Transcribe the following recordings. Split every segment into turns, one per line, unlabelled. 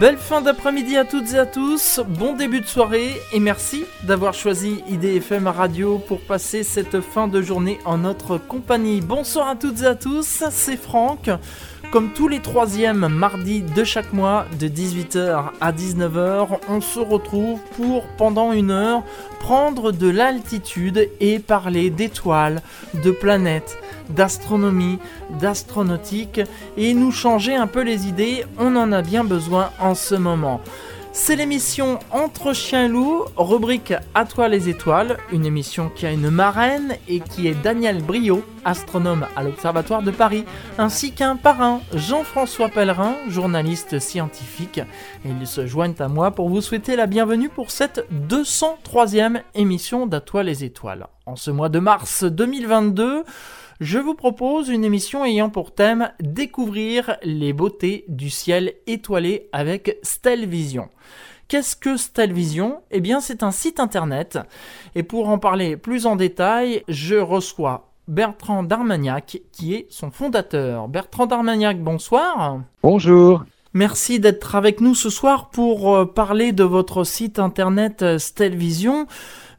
Belle fin d'après-midi à toutes et à tous, bon début de soirée et merci d'avoir choisi IDFM Radio pour passer cette fin de journée en notre compagnie. Bonsoir à toutes et à tous, c'est Franck. Comme tous les troisièmes mardis de chaque mois, de 18h à 19h, on se retrouve pour, pendant une heure, prendre de l'altitude et parler d'étoiles, de planètes, d'astronomie, d'astronautique et nous changer un peu les idées, on en a bien besoin en ce moment. C'est l'émission Entre chiens et loups, rubrique À toi les étoiles, une émission qui a une marraine et qui est Daniel Brio, astronome à l'Observatoire de Paris, ainsi qu'un parrain, Jean-François Pellerin, journaliste scientifique. Ils se joignent à moi pour vous souhaiter la bienvenue pour cette 203e émission d'À toi les étoiles. En ce mois de mars 2022, je vous propose une émission ayant pour thème découvrir les beautés du ciel étoilé avec Stelvision. Qu'est-ce que Stelvision Eh bien, c'est un site internet. Et pour en parler plus en détail, je reçois Bertrand Darmagnac, qui est son fondateur. Bertrand Darmagnac, bonsoir.
Bonjour.
Merci d'être avec nous ce soir pour euh, parler de votre site internet euh, Stelvision.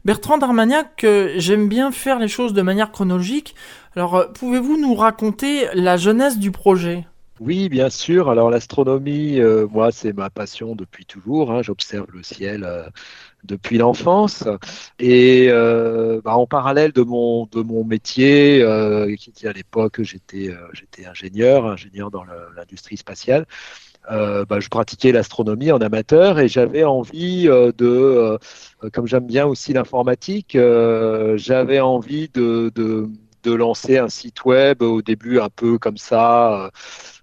Bertrand Darmagnac, euh, j'aime bien faire les choses de manière chronologique. Alors, euh, pouvez-vous nous raconter la jeunesse du projet?
Oui, bien sûr. Alors, l'astronomie, euh, moi, c'est ma passion depuis toujours. Hein. J'observe le ciel depuis l'enfance. Et bah, en parallèle de mon, de mon métier, qui à l'époque, j'étais j'étais ingénieur, ingénieur dans l'industrie spatiale. Euh, bah, je pratiquais l'astronomie en amateur et j'avais envie euh, de, euh, comme j'aime bien aussi l'informatique, j'avais envie de, de, lancer un site web au début un peu comme ça,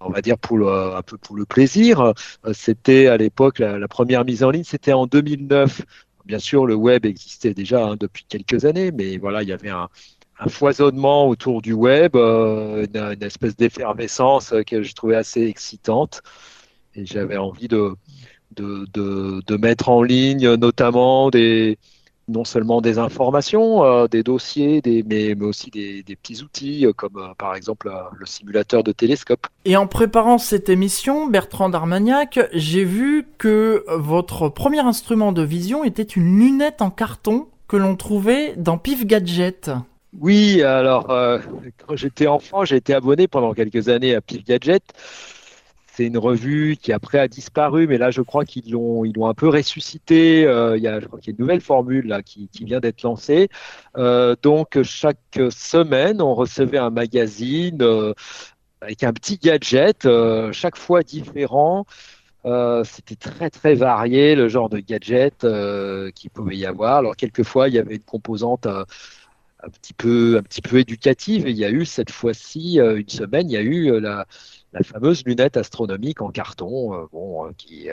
on va dire pour le, un peu pour le plaisir. C'était à l'époque la, première mise en ligne, c'était en 2009. Bien sûr, le web existait déjà hein, depuis quelques années, mais voilà, il y avait un, foisonnement autour du web, une, espèce d'effervescence que je trouvais assez excitante et j'avais envie de, de, de, mettre en ligne notamment des, non seulement des informations, euh, des dossiers, des, mais, mais aussi des, des, petits outils euh, comme euh, par exemple le simulateur de télescope.
Et en préparant cette émission, Bertrand Darmagnac, j'ai vu que votre premier instrument de vision était une lunette en carton que l'on trouvait dans Pif Gadget.
Oui, alors quand j'étais enfant, j'ai été abonné pendant quelques années à Pif Gadget c'est une revue qui après a disparu, mais là je crois qu'ils l'ont ils l'ont un peu ressuscité. Euh, il y a, je crois qu'il y a une nouvelle formule là qui, qui vient d'être lancée. Euh, donc chaque semaine, on recevait un magazine euh, avec un petit gadget, euh, chaque fois différent. Euh, c'était très très varié le genre de gadget qu'il pouvait y avoir. Alors quelquefois il y avait une composante un petit peu un petit peu éducative. Et il y a eu cette fois-ci une semaine, il y a eu la la fameuse lunette astronomique en carton, euh, bon, euh, qui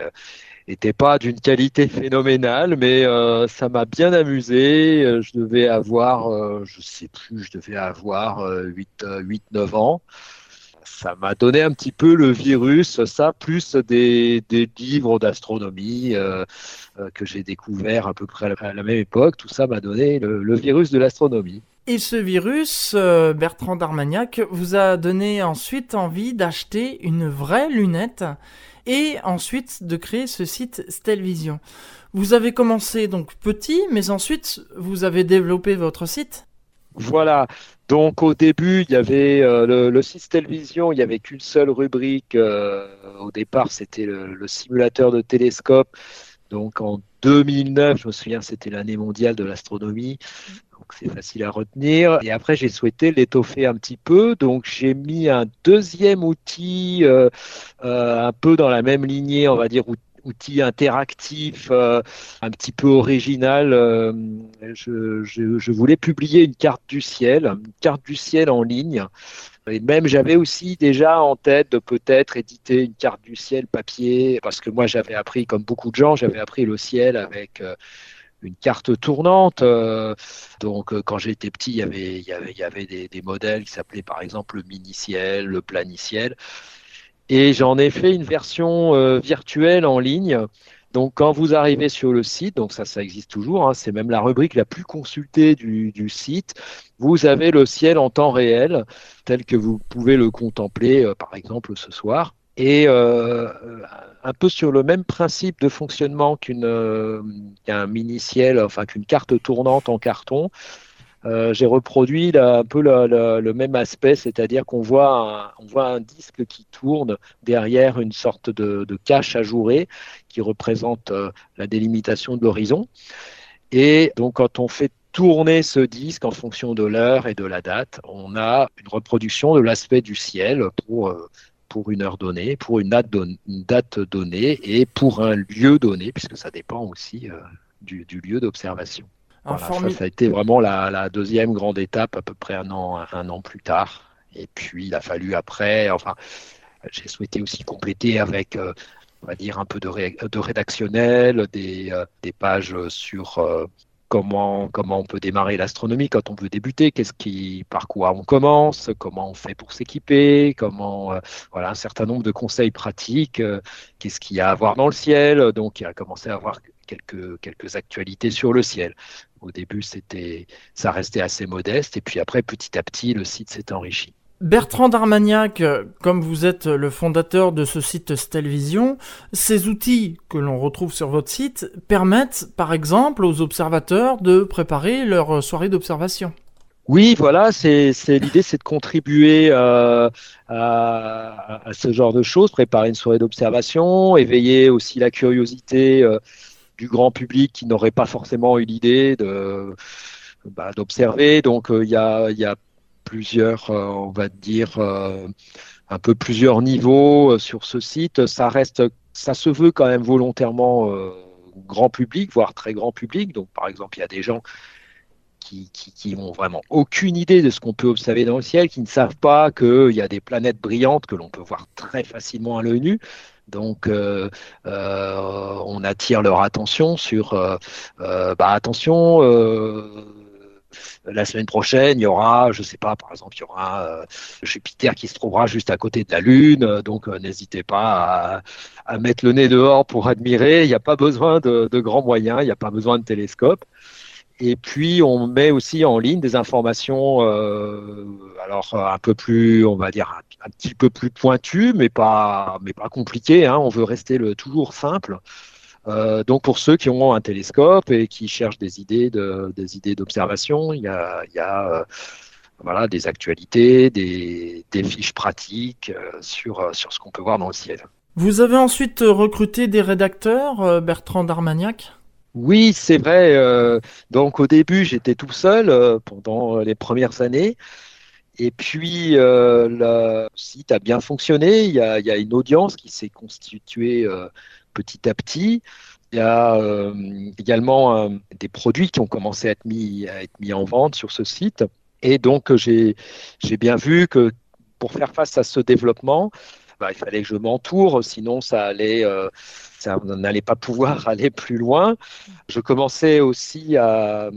n'était euh, pas d'une qualité phénoménale, mais ça m'a bien amusé. Je devais avoir, je sais plus, je devais avoir 8-9 ans. Ça m'a donné un petit peu le virus, ça, plus des, livres d'astronomie que j'ai découvert à peu près à la même époque. Tout ça m'a donné le virus de l'astronomie.
Et ce virus, euh, Bertrand Darmagnac, vous a donné ensuite envie d'acheter une vraie lunette et ensuite de créer ce site Stelvision. Vous avez commencé donc petit, mais ensuite vous avez développé votre site
Voilà. Donc au début, il y avait euh, le, site Stelvision, il n'y avait qu'une seule rubrique. Euh, au départ, c'était le, simulateur de télescope. Donc en 2009, je me souviens, c'était l'année mondiale de l'astronomie donc c'est facile à retenir. Et après, j'ai souhaité l'étoffer un petit peu, donc j'ai mis un deuxième outil euh, euh, un peu dans la même lignée, on va dire outil interactif, euh, un petit peu original. Je, je, voulais publier une carte du ciel, une carte du ciel en ligne. Et même j'avais aussi déjà en tête de peut-être éditer une carte du ciel papier, parce que moi j'avais appris, comme beaucoup de gens, j'avais appris le ciel avec une carte tournante. Euh, donc, euh, quand j'étais petit, il y avait, il y avait, il y avait des, modèles qui s'appelaient par exemple le mini-ciel, le planiciel. Et j'en ai fait une version euh, virtuelle en ligne. Donc, quand vous arrivez sur le site, donc ça, ça existe toujours, hein, c'est même la rubrique la plus consultée du, site, vous avez le ciel en temps réel, tel que vous pouvez le contempler, par exemple, ce soir. Et un peu sur le même principe de fonctionnement qu'un mini-ciel, enfin qu'une carte tournante en carton, euh, j'ai reproduit un peu le même aspect, c'est-à-dire qu'on voit, un, voit un disque qui tourne derrière une sorte de, cache ajourée qui représente euh, la délimitation de l'horizon. Et donc quand on fait tourner ce disque en fonction de l'heure et de la date, on a une reproduction de l'aspect du ciel pour, euh, pour une heure donnée, pour une date, donnée et pour un lieu donné, puisque ça dépend aussi du lieu d'observation ça, a été vraiment la, deuxième grande étape, à peu près un an, un an plus tard. Et puis, il a fallu après, enfin, j'ai souhaité aussi compléter avec, euh, on va dire, un peu de, de rédactionnel, des, euh, des, pages sur euh, comment, comment on peut démarrer l'astronomie quand on veut débuter, qu'est-ce qui, par quoi on commence, comment on fait pour s'équiper, comment, voilà, un certain nombre de conseils pratiques, qu'est-ce qu'il y a à voir dans le ciel. Donc, il a commencé à avoir quelques, quelques actualités sur le ciel. Au début, c'était, ça restait assez modeste, et puis après, petit à petit, le site s'est enrichi.
Bertrand Darmagnac, comme vous êtes le fondateur de ce site Stelvision, ces outils que l'on retrouve sur votre site permettent, par exemple, aux observateurs de préparer leur soirée d'observation.
Oui, voilà, c'est l'idée, c'est de contribuer euh, à, ce genre de choses, préparer une soirée d'observation, éveiller aussi la curiosité euh, du grand public qui n'aurait pas forcément eu l'idée de bah, d'observer. Donc euh, il y, a, plusieurs, euh, on va dire, euh, un peu plusieurs niveaux sur ce site. Ça reste, ça se veut quand même volontairement grand public, voire très grand public. Donc par exemple, il y a des gens qui, qui, ont vraiment aucune idée de ce qu'on peut observer dans le ciel, qui ne savent pas qu'il y a des planètes brillantes que l'on peut voir très facilement à l'œil nu. Donc, euh, euh, on attire leur attention sur, euh, bah, attention, la semaine prochaine, il y aura, je sais pas, par exemple, il y aura Jupiter qui se trouvera juste à côté de la Lune. Donc, n'hésitez pas à, mettre le nez dehors pour admirer. Il n'y a pas besoin de, de grands moyens, il n'y a pas besoin de télescope. Et puis, on met aussi en ligne des informations, euh, alors un peu plus, on va dire, un, petit peu plus pointues, mais pas, mais pas compliquées. Hein. On veut rester toujours simple. Euh, donc, pour ceux qui ont un télescope et qui cherchent des idées de, des idées d'observation, il y a, y a euh, voilà, des actualités, des, fiches pratiques euh, sur, sur ce qu'on peut voir dans le ciel.
Vous avez ensuite recruté des rédacteurs, Bertrand Darmagnac?
Oui, c'est vrai. Euh, donc au début, j'étais tout seul euh, pendant les premières années. Et puis, euh, le site a bien fonctionné. Il y a, une audience qui s'est constituée petit à petit. Il y a également des produits qui ont commencé à être mis en vente sur ce site. Et donc, j'ai bien vu que pour faire face à ce développement, bah, il fallait que je m'entoure, sinon ça allait, euh, ça n'allait pas pouvoir aller plus loin. Je commençais aussi à,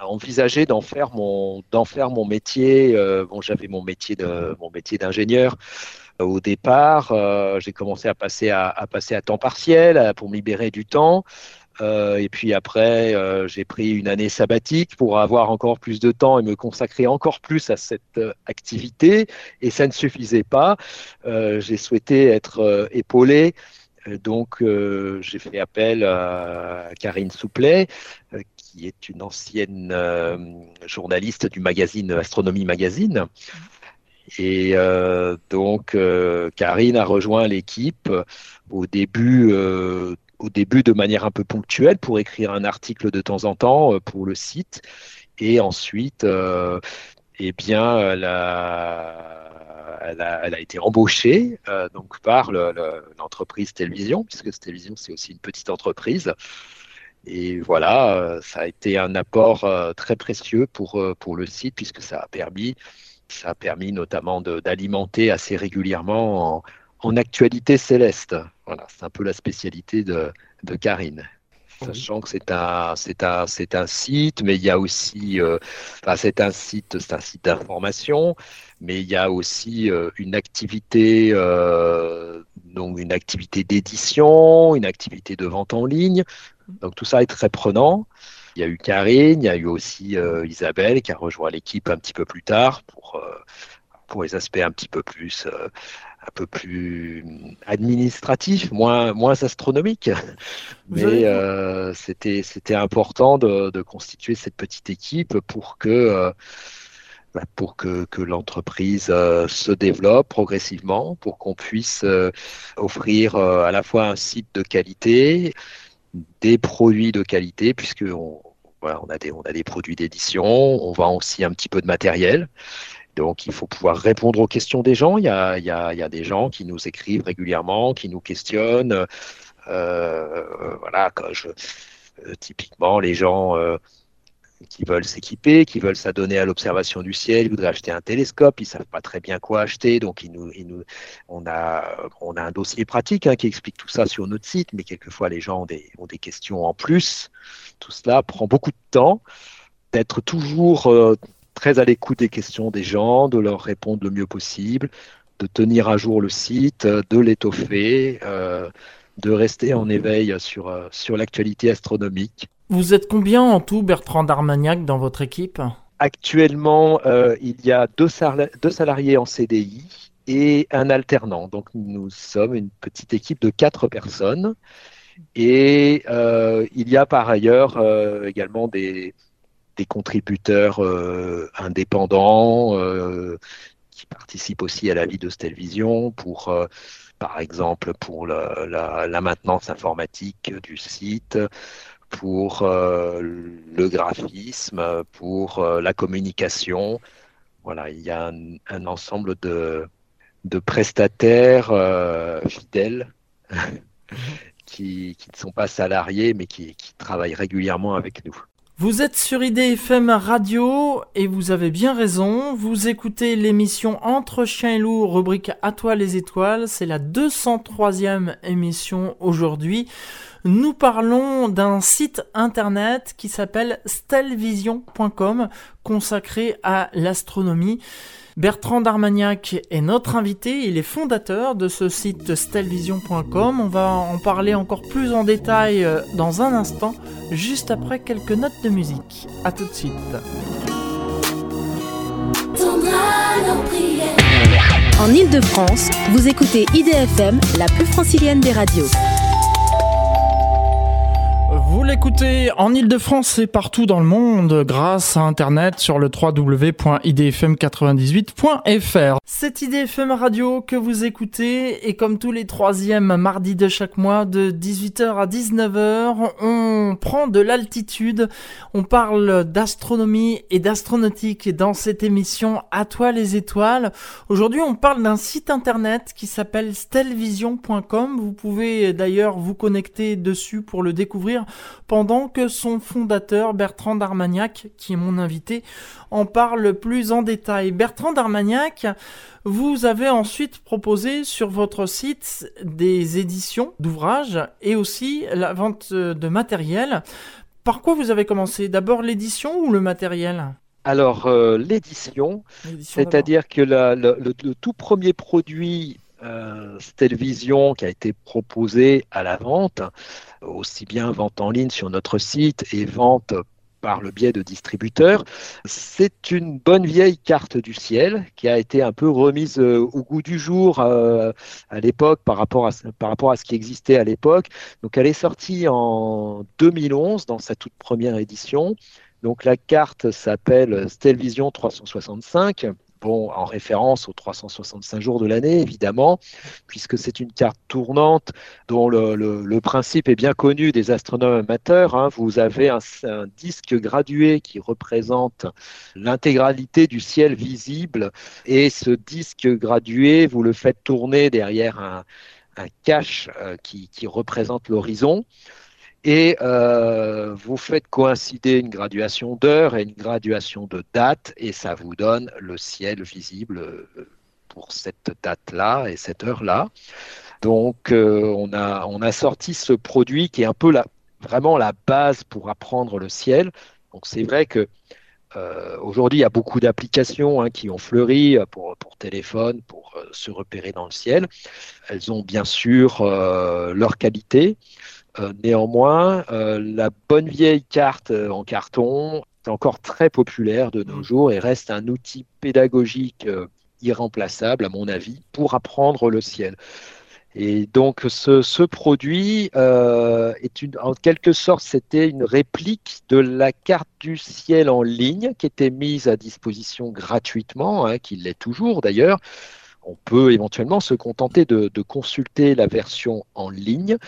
envisager d'en faire mon, d'en faire mon métier. Euh, bon, j'avais mon métier de, mon métier d'ingénieur. Au départ, euh, j'ai commencé à passer à, à, passer à temps partiel pour me libérer du temps. Euh, et puis après, euh, j'ai pris une année sabbatique pour avoir encore plus de temps et me consacrer encore plus à cette euh, activité. Et ça ne suffisait pas. j'ai souhaité être épaulé. Donc, j'ai fait appel à Karine Souplet, qui est une ancienne journaliste du magazine Astronomie Magazine. Et donc, Karine a rejoint l'équipe au début au début de manière un peu ponctuelle pour écrire un article de temps en temps euh, pour le site. Et ensuite, euh, eh bien, elle a, été embauchée euh, donc par l'entreprise Télévision, puisque Télévision, c'est aussi une petite entreprise. Et voilà, ça a été un apport très précieux pour, pour le site, puisque ça a permis, ça a permis notamment d'alimenter assez régulièrement en, en actualité céleste. Voilà, c'est un peu la spécialité de, Karine. Sachant que c'est un, c'est un, c'est un site, mais il y a aussi, euh, c'est un site, c'est un site d'information, mais il y a aussi euh, une activité, euh, donc une activité d'édition, une activité de vente en ligne. Donc tout ça est très prenant. Il y a eu Karine, il y a eu aussi Isabelle qui a rejoint l'équipe un petit peu plus tard pour pour les aspects un petit peu plus un peu plus administratif, moins, moins astronomique. Mais euh, c'était, c'était important de, de, constituer cette petite équipe pour que, euh, bah, pour que, que l'entreprise euh, se développe progressivement, pour qu'on puisse offrir à la fois un site de qualité, des produits de qualité, puisque on, voilà, on, a des, on a des produits d'édition, on vend aussi un petit peu de matériel. Donc, il faut pouvoir répondre aux questions des gens. Il y a, des gens qui nous écrivent régulièrement, qui nous questionnent. Euh, voilà, quand je, euh, typiquement, les gens euh, qui veulent s'équiper, qui veulent s'adonner à l'observation du ciel, ils voudraient acheter un télescope, ils savent pas très bien quoi acheter, donc on, a, un dossier pratique hein, qui explique tout ça sur notre site, mais quelquefois les gens ont des, questions en plus. Tout cela prend beaucoup de temps d'être toujours euh, très à l'écoute des questions des gens, de leur répondre le mieux possible, de tenir à jour le site, de l'étoffer, euh, de rester en éveil sur, euh, sur l'actualité astronomique.
Vous êtes combien en tout, Bertrand Darmagnac, dans votre équipe?
Actuellement, euh, il y a deux, deux, salariés en CDI et un alternant. Donc nous sommes une petite équipe de quatre personnes. Et il y a par ailleurs également des, des contributeurs euh, indépendants euh, qui participent aussi à la vie de Stelvision pour, euh, par exemple, pour la, maintenance informatique du site, pour le graphisme, pour la communication. Voilà, il y a un, ensemble de, de prestataires fidèles qui, ne sont pas salariés mais qui travaillent régulièrement avec nous.
Vous êtes sur IDFM Radio et vous avez bien raison. Vous écoutez l'émission Entre Chien et Loup, rubrique À toi les étoiles. C'est la 203e émission aujourd'hui. Nous parlons d'un site internet qui s'appelle stelvision.com consacré à l'astronomie. Bertrand Darmagnac est notre invité, il est fondateur de ce site stelvision.com. On va en parler encore plus en détail euh, dans un instant, juste après quelques notes de musique. A tout de suite.
En Ile-de-France, vous écoutez IDFM, la plus francilienne des radios.
Vous l'écoutez en Ile-de-France et partout dans le monde grâce à Internet sur le www.idfm98.fr. Cette IDFM radio que vous écoutez est comme tous les troisièmes mardis de chaque mois de 18h à 19h. On prend de l'altitude, on parle d'astronomie et d'astronautique dans cette émission À toi les étoiles. Aujourd'hui on parle d'un site internet qui s'appelle stelvision.com. Vous pouvez d'ailleurs vous connecter dessus pour le découvrir pendant que son fondateur Bertrand Darmagnac, qui est mon invité, en parle plus en détail. Bertrand Darmagnac, vous avez ensuite proposé sur votre site des éditions d'ouvrages et aussi la vente de matériel. Par quoi vous avez commencé? D'abord l'édition ou le matériel?
Alors, euh, l'édition, c'est-à-dire que le, tout premier produit euh, Stelvision qui a été proposé à la vente, aussi bien vente en ligne sur notre site et vente par le biais de distributeurs. C'est une bonne vieille carte du ciel qui a été un peu remise euh, au goût du jour euh, à l'époque par rapport à, par rapport à ce qui existait à l'époque. Donc elle est sortie en 2011 dans sa toute première édition. Donc la carte s'appelle Stelvision 365 en référence aux 365 jours de l'année, évidemment, puisque c'est une carte tournante dont le, principe est bien connu des astronomes amateurs. Hein. Vous avez un, disque gradué qui représente l'intégralité du ciel visible, et ce disque gradué, vous le faites tourner derrière un, cache euh, qui représente l'horizon et euh, vous faites coïncider une graduation d'heure et une graduation de date et ça vous donne le ciel visible euh, pour cette date-là et cette heure-là. Donc euh, on, a, on a sorti ce produit qui est un peu la, vraiment la base pour apprendre le ciel. Donc c'est vrai que aujourd'hui il y a beaucoup d'applications hein, qui ont fleuri pour, pour téléphone, pour se repérer dans le ciel. Elles ont bien sûr leur qualité. Euh, néanmoins, euh, la bonne vieille carte euh, en carton est encore très populaire de nos mm. jours et reste un outil pédagogique irremplaçable, à mon avis, pour apprendre le ciel. Et donc ce, produit euh, est une, en quelque sorte, c'était une réplique de la carte du ciel en ligne qui était mise à disposition gratuitement, hein, qui l'est toujours d'ailleurs. On peut éventuellement se contenter de, consulter la version en ligne,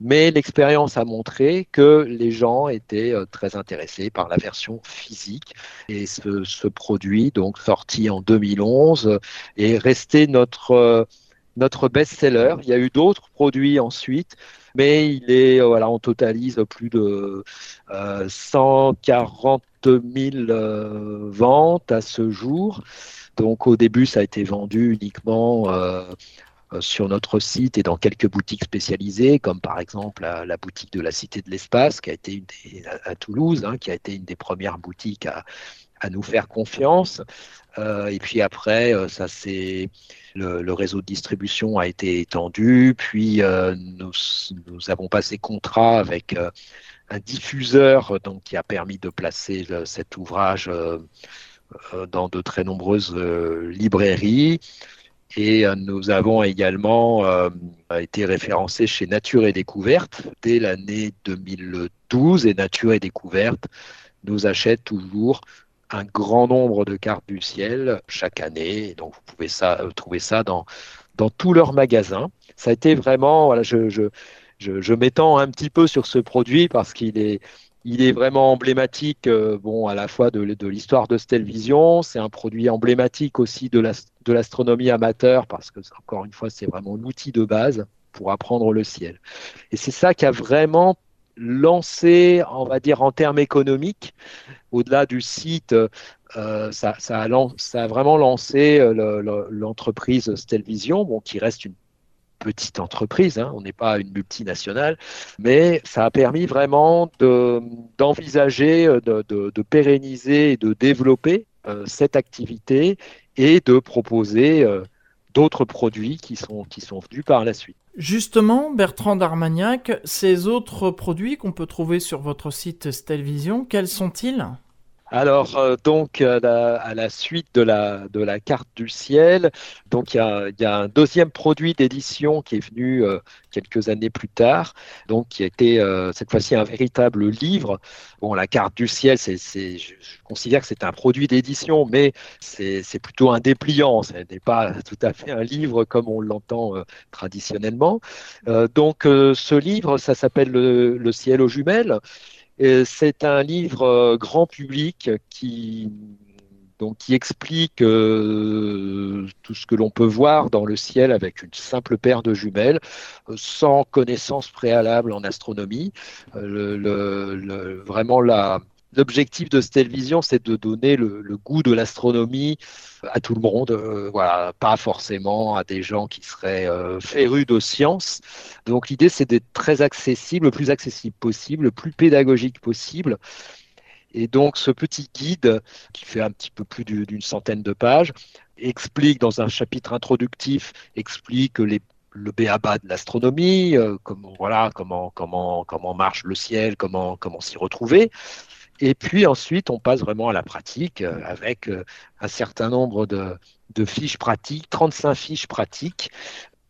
mais l'expérience a montré que les gens étaient euh, très intéressés par la version physique. Et ce, produit, donc sorti en 2011, est resté notre euh, notre best-seller. Il y a eu d'autres produits ensuite, mais il est, euh, voilà, on totalise plus de 140 euh, 000 euh, ventes à ce jour. Donc au début, ça a été vendu uniquement sur notre site et dans quelques boutiques spécialisées, comme par exemple la, boutique de la Cité de l'Espace, qui a été à, Toulouse, hein, qui a été une des premières boutiques à, nous faire confiance. et puis après, ça s'est le, réseau de distribution a été étendu, puis euh, nous, avons passé contrat avec euh, un diffuseur donc, qui a permis de placer cet ouvrage euh, dans de très nombreuses librairies. Et nous avons également été référencés chez Nature et Découverte dès l'année 2012. Et Nature et Découverte nous achète toujours un grand nombre de cartes du ciel chaque année. donc, vous pouvez ça, euh, trouver ça dans, dans tous leurs magasins. Ça a été vraiment, voilà, je, je, m'étends un petit peu sur ce produit parce qu'il est, vraiment emblématique, euh, bon, à la fois de, l'histoire de Stelvision. C'est un produit emblématique aussi de, la, de l'astronomie amateur parce que, encore une fois, c'est vraiment l'outil de base pour apprendre le ciel. Et c'est ça qui a vraiment lancé, on va dire en termes économiques, au-delà du site, euh, ça, a vraiment lancé euh, l'entreprise Stelvision, bon, qui reste une petite entreprise, hein, on n'est pas une multinationale, mais ça a permis vraiment d'envisager, euh, de, pérenniser et de développer cette activité et de proposer d'autres produits qui sont, qui sont venus par la suite.
Justement, Bertrand d'Armagnac, ces autres produits qu'on peut trouver sur votre site Stelvision, quels sont-ils?
Alors, euh, donc, à la, suite de la, carte du ciel, donc il y a, un deuxième produit d'édition qui est venu euh, quelques années plus tard, donc qui a été euh, cette fois-ci un véritable livre. Bon, la carte du ciel, c'est, je, considère que c'est un produit d'édition, mais c'est, plutôt un dépliant. Ce n'est pas tout à fait un livre comme on l'entend traditionnellement. donc, ce livre, ça s'appelle le ciel aux jumelles. C'est un livre euh, grand public qui, explique euh, tout ce que l'on peut voir dans le ciel avec une simple paire de jumelles, euh, sans connaissance préalable en astronomie. vraiment la, L'objectif de Stelvision, c'est de donner le, goût de l'astronomie à tout le monde, euh, voilà, pas forcément à des gens qui seraient euh, férus de sciences. Donc l'idée, c'est d'être très accessible, le plus accessible possible, le plus pédagogique possible. Et donc ce petit guide, qui fait un petit peu plus d'une centaine de pages, explique dans un chapitre introductif, explique le béaba de l'astronomie, euh, comment voilà comment comment comment marche le ciel, comment comment s'y retrouver. Et puis ensuite, on passe vraiment à la pratique euh, avec euh, un certain nombre de, fiches pratiques, 35 fiches pratiques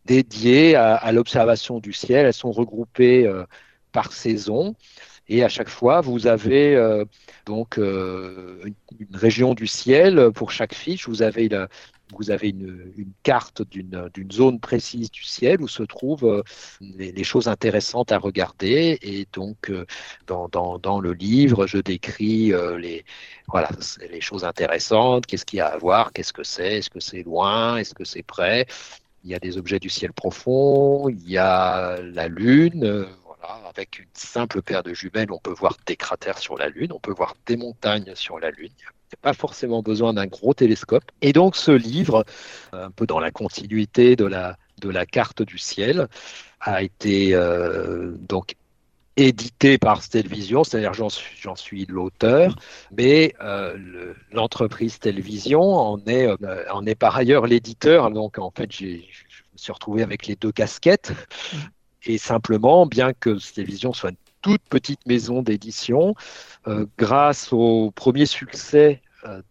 dédiées à, l'observation du ciel. Elles sont regroupées euh, par saison. Et à chaque fois, vous avez donc une, région du ciel pour chaque fiche. Vous avez la, vous avez une, carte d'une zone précise du ciel où se trouvent euh, les, choses intéressantes à regarder. Et donc, euh, dans, le livre, je décris euh, les, choses intéressantes, qu'est-ce qu'il y a à voir, qu'est-ce que c'est, est-ce que c'est loin, est-ce que c'est près? Il y a des objets du ciel profond, il y a la Lune. avec une simple paire de jumelles, on peut voir des cratères sur la Lune, on peut voir des montagnes sur la Lune pas forcément besoin d'un gros télescope. Et donc ce livre, un peu dans la continuité de la, de la carte du ciel, a été euh, donc édité par Stelvision, c'est-à-dire j'en suis, j'en suis l'auteur, mais euh, l'entreprise Stelvision en est, euh, en est par ailleurs l'éditeur. Donc en fait, je me suis retrouvé avec les deux casquettes. Et simplement, bien que Stelvision soit une toute petite maison d'édition, grâce au premier succès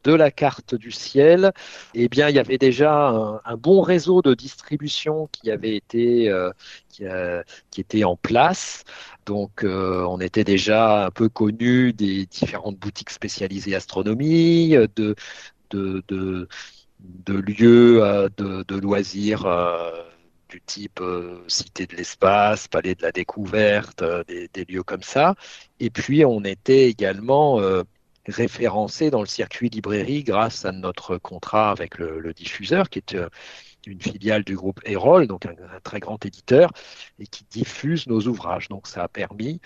de la carte du ciel, eh bien, il y avait déjà un, bon réseau de distribution qui avait été, qui, qui, était en place. Donc, on était déjà un peu connu des différentes boutiques spécialisées astronomie, de, de, de, lieux de, loisirs du type euh, Cité de l'espace, Palais de la découverte, euh, des, lieux comme ça. Et puis on était également euh, référencé dans le circuit librairie grâce à notre contrat avec le, diffuseur, qui est une filiale du groupe Erol, donc un, très grand éditeur, et qui diffuse nos ouvrages. Donc ça a permis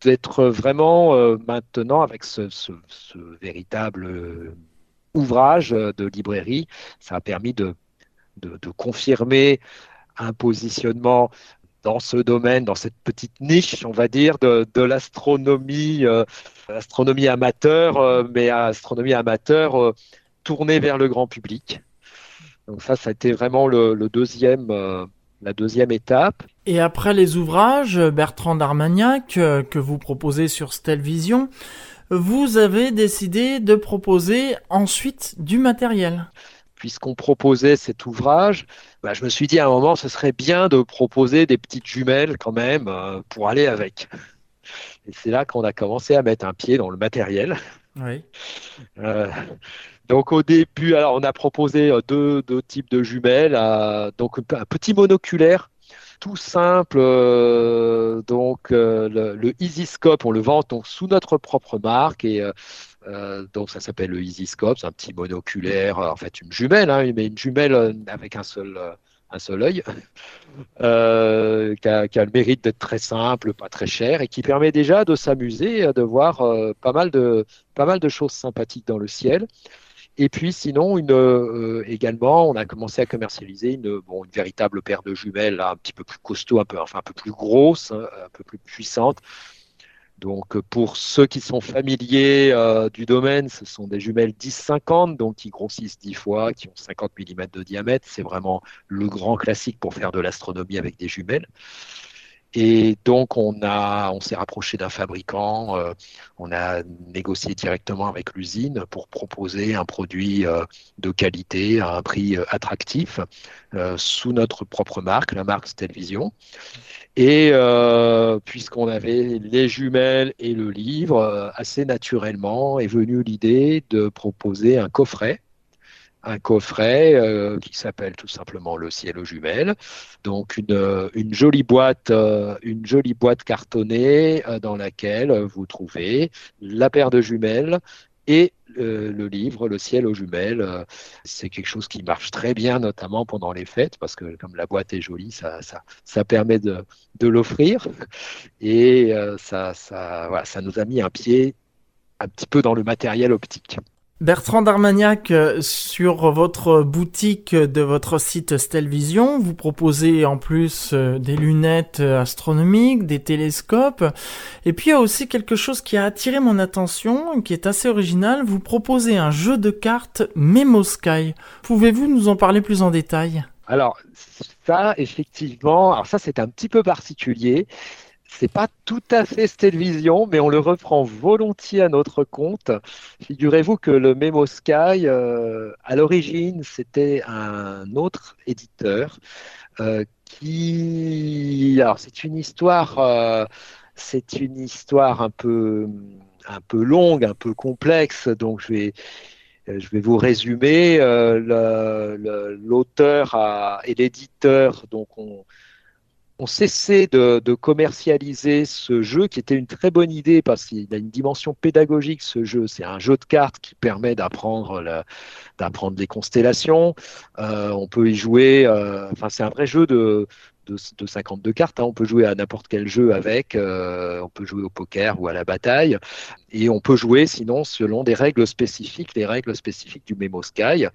d'être vraiment maintenant avec ce, véritable ouvrage de librairie, ça a permis de, confirmer un positionnement dans ce domaine, dans cette petite niche, on va dire, de, l'astronomie, euh, astronomie amateur, euh, mais astronomie amateur euh, tournée vers le grand public. Donc ça, ça a été vraiment le, deuxième, la deuxième étape.
Et après les ouvrages, Bertrand d'Armagnac, que vous proposez sur Stelvision, vous avez décidé de proposer ensuite du matériel
puisqu'on proposait cet ouvrage, bah, je me suis dit à un moment, ce serait bien de proposer des petites jumelles quand même euh, pour aller avec. Et c'est là qu'on a commencé à mettre un pied dans le matériel. Oui. Euh, donc au début, alors on a proposé euh, deux, types de jumelles, donc un petit monoculaire tout simple. donc le, le EasyScope, on le vend donc sous notre propre marque et euh, donc ça s'appelle le EasyScope, c'est un petit monoculaire, euh, en fait une jumelle, hein, mais une jumelle euh, avec un seul, un seul œil, qui, a, le mérite d'être très simple, pas très cher, et qui permet déjà de s'amuser, de voir pas, mal de, pas mal de choses sympathiques dans le ciel. Et puis sinon, également, on a commencé à commercialiser une, bon, une véritable paire de jumelles, un petit peu plus costaud, un peu, un peu plus grosse, hein, un peu plus puissante, donc pour ceux qui sont familiers euh, du domaine, ce sont des jumelles 10-50, donc qui grossissent 10 fois, qui ont 50 mm de diamètre. C'est vraiment le grand classique pour faire de l'astronomie avec des jumelles. Et donc, on, a, on s'est rapproché d'un fabricant, euh, on a négocié directement avec l'usine pour proposer un produit euh, de qualité à un prix attractif sous notre propre marque, la marque Stelvision. Et puisqu'on avait les jumelles et le livre, assez naturellement est venue l'idée de proposer un coffret un coffret euh, qui s'appelle tout simplement le ciel aux jumelles. Donc une, euh, jolie boîte, euh, une jolie boîte cartonnée dans laquelle vous trouvez la paire de jumelles et le livre Le ciel aux jumelles. c'est quelque chose qui marche très bien, notamment pendant les fêtes, parce que comme la boîte est jolie, ça, permet de, l'offrir. Et ça, ça, ça nous a mis un pied un petit peu dans le matériel optique.
Bertrand Darmagnac, euh, sur votre boutique de votre site Stelvision, vous proposez en plus euh, des lunettes euh, astronomiques, des télescopes, et puis il y a aussi quelque chose qui a attiré mon attention, qui est assez original, vous proposez un jeu de cartes Memo Sky. Pouvez-vous nous en parler plus en détail?
Alors, ça, effectivement, alors ça c'est un petit peu particulier c'est pas tout à fait Stelvision, mais on le reprend volontiers à notre compte. Figurez-vous que le Memo Sky, euh, à l'origine, c'était un autre éditeur euh, qui. Alors, c'est une histoire. Euh, c'est une histoire un peu, un peu longue, un peu complexe, donc je vais, je vais vous résumer. L'auteur et l'éditeur, donc on, ont cessé de, commercialiser ce jeu qui était une très bonne idée parce qu'il a une dimension pédagogique ce jeu. C'est un jeu de cartes qui permet d'apprendre d'apprendre les constellations. Euh, on peut y jouer. Euh, enfin, c'est un vrai jeu de, de, 52 cartes. Hein. On peut jouer à n'importe quel jeu avec. Euh, on peut jouer au poker ou à la bataille. Et on peut jouer sinon selon des règles spécifiques, les règles spécifiques du Memo Sky,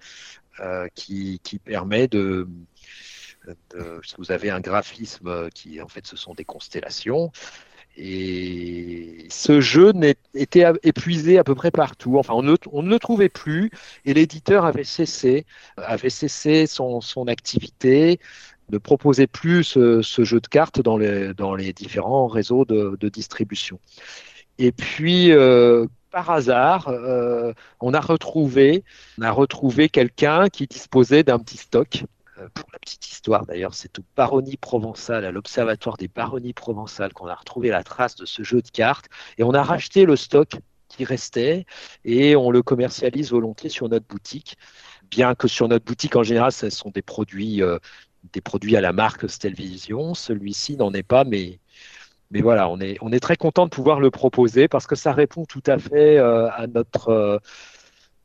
qui permet de vous avez un graphisme qui, en fait, ce sont des constellations. Et ce jeu était épuisé à peu près partout. Enfin, on ne, le trouvait plus et l'éditeur avait cessé, avait cessé son, activité, ne proposait plus ce, jeu de cartes dans les, différents réseaux de, de distribution. Et puis, euh, par hasard, on a retrouvé, on a retrouvé quelqu'un qui disposait d'un petit stock. Pour la petite histoire d'ailleurs, c'est au Baronnie provençale, à l'Observatoire des Baronnies provençales, qu'on a retrouvé la trace de ce jeu de cartes. Et on a racheté le stock qui restait et on le commercialise volontiers sur notre boutique. Bien que sur notre boutique, en général, ce sont des produits, euh, des produits à la marque Stelvision. Celui-ci n'en est pas, mais, mais voilà, on est, on est très content de pouvoir le proposer parce que ça répond tout à fait euh, à notre. Euh,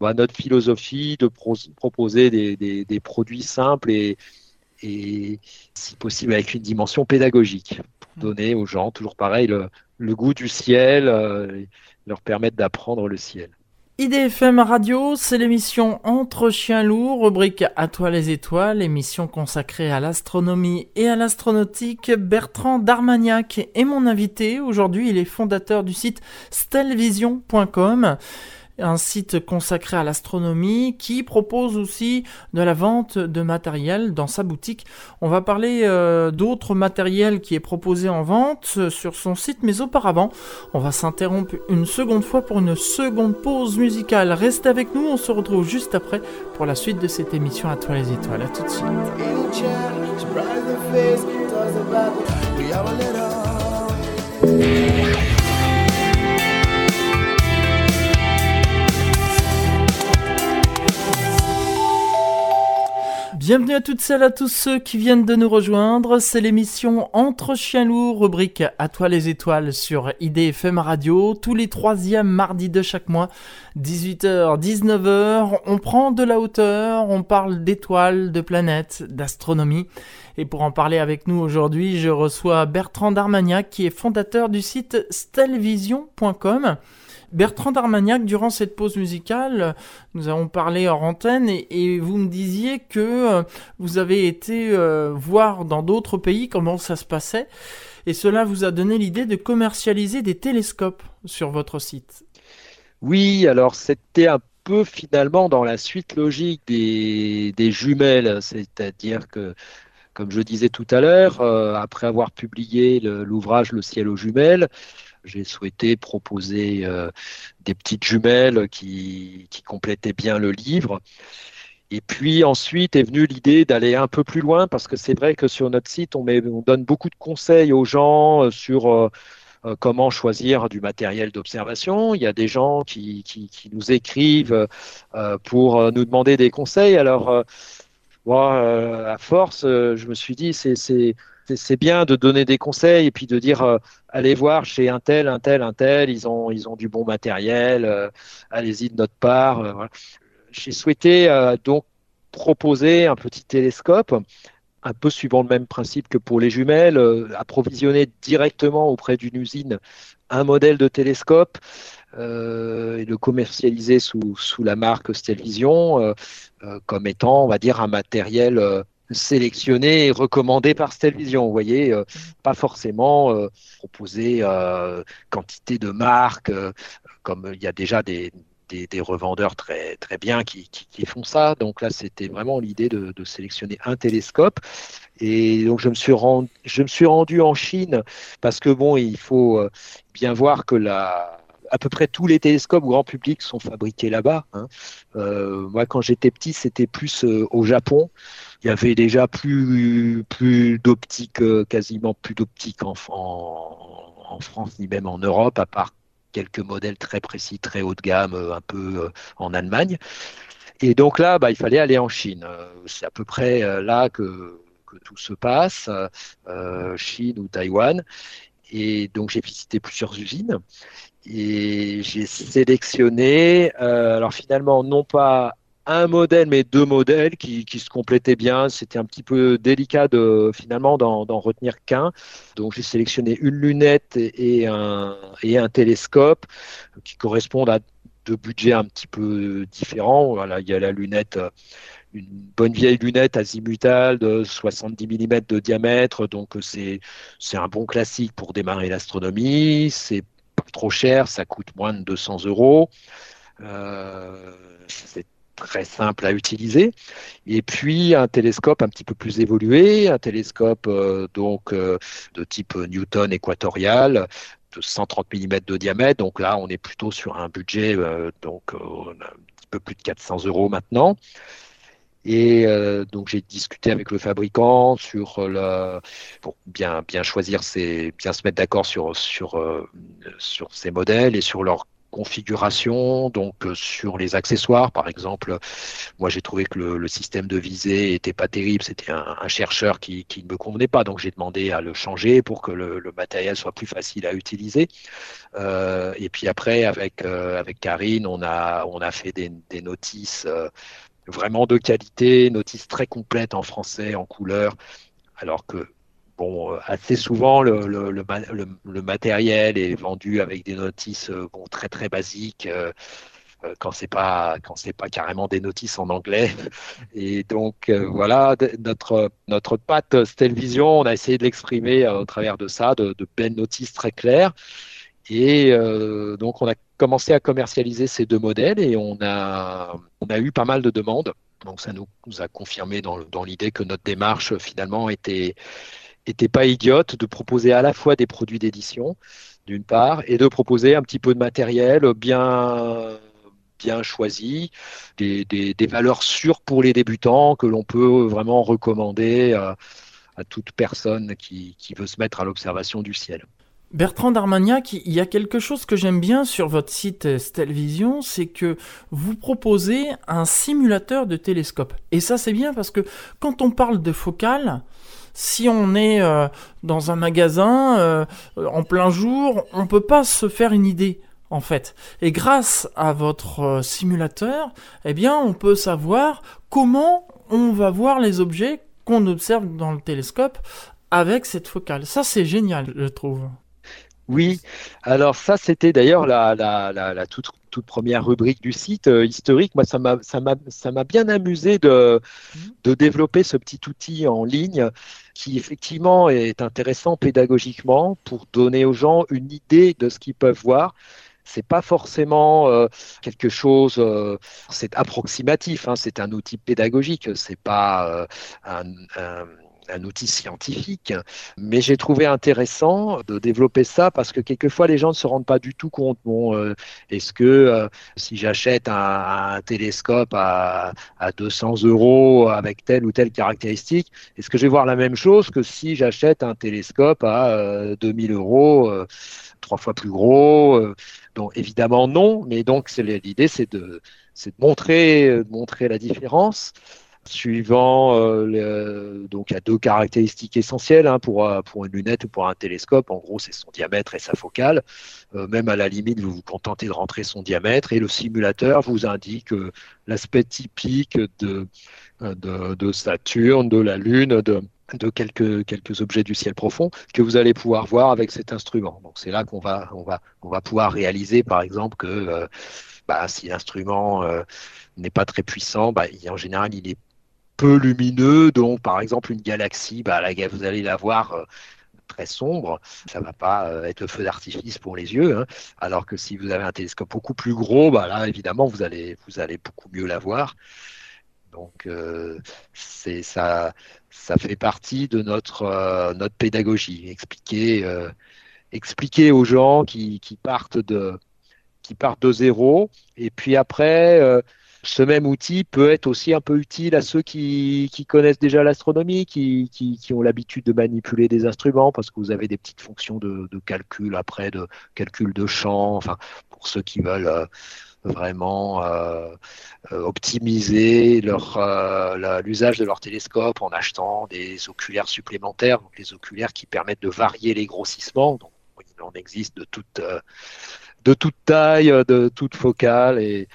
à notre philosophie de proposer des, des, produits simples et, et, si possible avec une dimension pédagogique pour mmh. donner aux gens, toujours pareil, le, le goût du ciel, leur permettre d'apprendre le ciel.
IDFM Radio, c'est l'émission Entre chiens lourds, rubrique À toi les étoiles, émission consacrée à l'astronomie et à l'astronautique. Bertrand Darmagnac est mon invité. Aujourd'hui, il est fondateur du site stellvision.com un site consacré à l'astronomie qui propose aussi de la vente de matériel dans sa boutique. On va parler euh, d'autres matériels qui est proposé en vente euh, sur son site, mais auparavant, on va s'interrompre une seconde fois pour une seconde pause musicale. Restez avec nous, on se retrouve juste après pour la suite de cette émission à toi les étoiles. À tout de suite. Bienvenue à toutes celles, à tous ceux qui viennent de nous rejoindre. C'est l'émission Entre chiens lourds, rubrique À toi les étoiles sur IDFM Radio, tous les troisièmes mardis de chaque mois, 18h, 19h. On prend de la hauteur, on parle d'étoiles, de planètes, d'astronomie. Et pour en parler avec nous aujourd'hui, je reçois Bertrand Darmagnac qui est fondateur du site stellvision.com. Bertrand Armagnac, durant cette pause musicale, nous avons parlé en antenne et, vous me disiez que euh, vous avez été euh, voir dans d'autres pays comment ça se passait et cela vous a donné l'idée de commercialiser des télescopes sur votre site.
Oui, alors c'était un peu finalement dans la suite logique des, jumelles, c'est-à-dire que comme je disais tout à l'heure, euh, après avoir publié l'ouvrage le, ciel aux jumelles, j'ai souhaité proposer euh, des petites jumelles qui, complétaient bien le livre. Et puis ensuite est venue l'idée d'aller un peu plus loin parce que c'est vrai que sur notre site, on, donne beaucoup de conseils aux gens euh, sur euh, comment choisir du matériel d'observation. Il y a des gens qui, nous écrivent pour nous demander des conseils. Alors, moi, à force, je me suis dit, c'est c'est bien de donner des conseils et puis de dire euh, allez voir chez un tel, un tel, un tel, ils ont, ils ont du bon matériel, euh, allez-y de notre part. Euh, J'ai souhaité donc proposer un petit télescope, un peu suivant le même principe que pour les jumelles, approvisionner directement auprès d'une usine un modèle de télescope. et le commercialiser sous, sous la marque Stelvision comme étant, on va dire, un matériel sélectionné et recommandé par Stelvision. Vous voyez, euh, pas forcément euh, proposer euh, quantité de marques, comme il y a déjà des, des, revendeurs très, très bien qui, qui, font ça. Donc là, c'était vraiment l'idée de, de, sélectionner un télescope. Et donc, je me, suis rendu, je me suis rendu en Chine parce que, bon, il faut bien voir que la, à peu près tous les télescopes grand public sont fabriqués là-bas. Hein. moi, quand j'étais petit, c'était plus au Japon il y avait déjà plus, plus d'optique, euh, quasiment plus d'optique en, France ni même en Europe, à part quelques modèles très précis, très haut de gamme, euh, un peu euh, en Allemagne. Et donc là, bah, il fallait aller en Chine. C'est à peu près là que, que tout se passe, Chine ou Taïwan. Et donc j'ai visité plusieurs usines et j'ai sélectionné, alors finalement non pas un modèle, mais deux modèles qui, se complétaient bien. C'était un petit peu délicat finalement d'en retenir qu'un. Donc j'ai sélectionné une lunette et un, et un télescope qui correspondent à deux budgets un petit peu différents. Voilà, il y a la lunette une bonne vieille lunette azimutale de 70 mm de diamètre, donc c'est un bon classique pour démarrer l'astronomie. C'est pas trop cher, ça coûte moins de 200 euros. Euh, très simple à utiliser. Et puis un télescope un petit peu plus évolué, un télescope euh, donc euh, de type Newton équatorial, 130 mm de diamètre. Donc là, on est plutôt sur un budget donc un petit peu plus de 400 euros maintenant. Et donc j'ai discuté avec le fabricant sur pour bien bien choisir bien se mettre d'accord sur sur sur ces modèles et sur leur configuration, donc euh, sur les accessoires, par exemple, moi j'ai trouvé que le, système de visée était pas terrible, c'était un, chercheur qui, qui, ne me convenait pas, donc j'ai demandé à le changer pour que le, matériel soit plus facile à utiliser. Euh, et puis après, avec, euh, avec Karine, on a, on a fait des, des notices vraiment de qualité, notices très complètes en français, en couleur, alors que Bon, euh, assez souvent, le, matériel est vendu avec des notices euh, très très basiques. Euh, quand c'est pas quand c'est pas carrément des notices en anglais et donc voilà notre notre patte Stelvision on a essayé de l'exprimer au travers de ça de, belles notices très claires et donc on a commencé à commercialiser ces deux modèles et on a on a eu pas mal de demandes donc ça nous, a confirmé dans l'idée que notre démarche finalement était n'était pas idiote de proposer à la fois des produits d'édition, d'une part, et de proposer un petit peu de matériel bien bien choisi, des, valeurs sûres pour les débutants que l'on peut vraiment recommander à, toute personne qui, veut se mettre à l'observation du ciel.
Bertrand Darmagnac, il y a quelque chose que j'aime bien sur votre site Stelvision, c'est que vous proposez un simulateur de télescope. Et ça c'est bien parce que quand on parle de focale, si on est euh, dans un magasin euh, en plein jour, on peut pas se faire une idée en fait. Et grâce à votre euh, simulateur, eh bien, on peut savoir comment on va voir les objets qu'on observe dans le télescope avec cette focale. Ça, c'est génial, je trouve.
Oui, alors ça, c'était d'ailleurs la, toute, première rubrique du site historique. Moi, ça m'a bien amusé de, développer ce petit outil en ligne qui effectivement est intéressant pédagogiquement pour donner aux gens une idée de ce qu'ils peuvent voir. C'est pas forcément euh, quelque chose, euh, c'est approximatif, hein, c'est un outil pédagogique, c'est pas euh, un, un outil scientifique, mais j'ai trouvé intéressant de développer ça parce que quelquefois les gens ne se rendent pas du tout compte. Bon, euh, est-ce que euh, si j'achète un, télescope à, 200 euros avec telle ou telle caractéristique, est-ce que je vais voir la même chose que si j'achète un télescope à 2000 euh, euros, trois fois plus gros Donc évidemment non, mais donc l'idée c'est de montrer, de montrer la différence suivant euh, donc il y a deux caractéristiques essentielles hein, pour euh, pour une lunette ou pour un télescope. En gros, c'est son diamètre et sa focale. Euh, même à la limite, vous vous contentez de rentrer son diamètre et le simulateur vous indique l'aspect typique de, de, de Saturne, de la Lune, de de quelques, quelques objets du ciel profond que vous allez pouvoir voir avec cet instrument. Donc c'est là qu'on va, on va, on va pouvoir réaliser par exemple que bah, si l'instrument n'est pas très puissant, bah, en général il est peu lumineux, donc par exemple une galaxie, bah, vous allez la voir euh, très sombre, ça va pas euh, être feu d'artifice pour les yeux, hein. alors que si vous avez un télescope beaucoup plus gros, bah, là évidemment vous allez, vous allez beaucoup mieux la voir. Donc euh, ça, ça fait partie de notre, notre pédagogie, expliquer, expliquer aux gens qui, partent de qui partent de zéro, et puis après ce même outil peut être aussi un peu utile à ceux qui, connaissent déjà l'astronomie, qui, ont l'habitude de manipuler des instruments, parce que vous avez des petites fonctions de, calcul après, de calcul de champ, enfin, pour ceux qui veulent euh, vraiment euh, euh, optimiser l'usage de leur télescope en achetant des oculaires supplémentaires, donc les oculaires qui permettent de varier les grossissements. Donc, il en existe de toute, de taille, de toute focale, et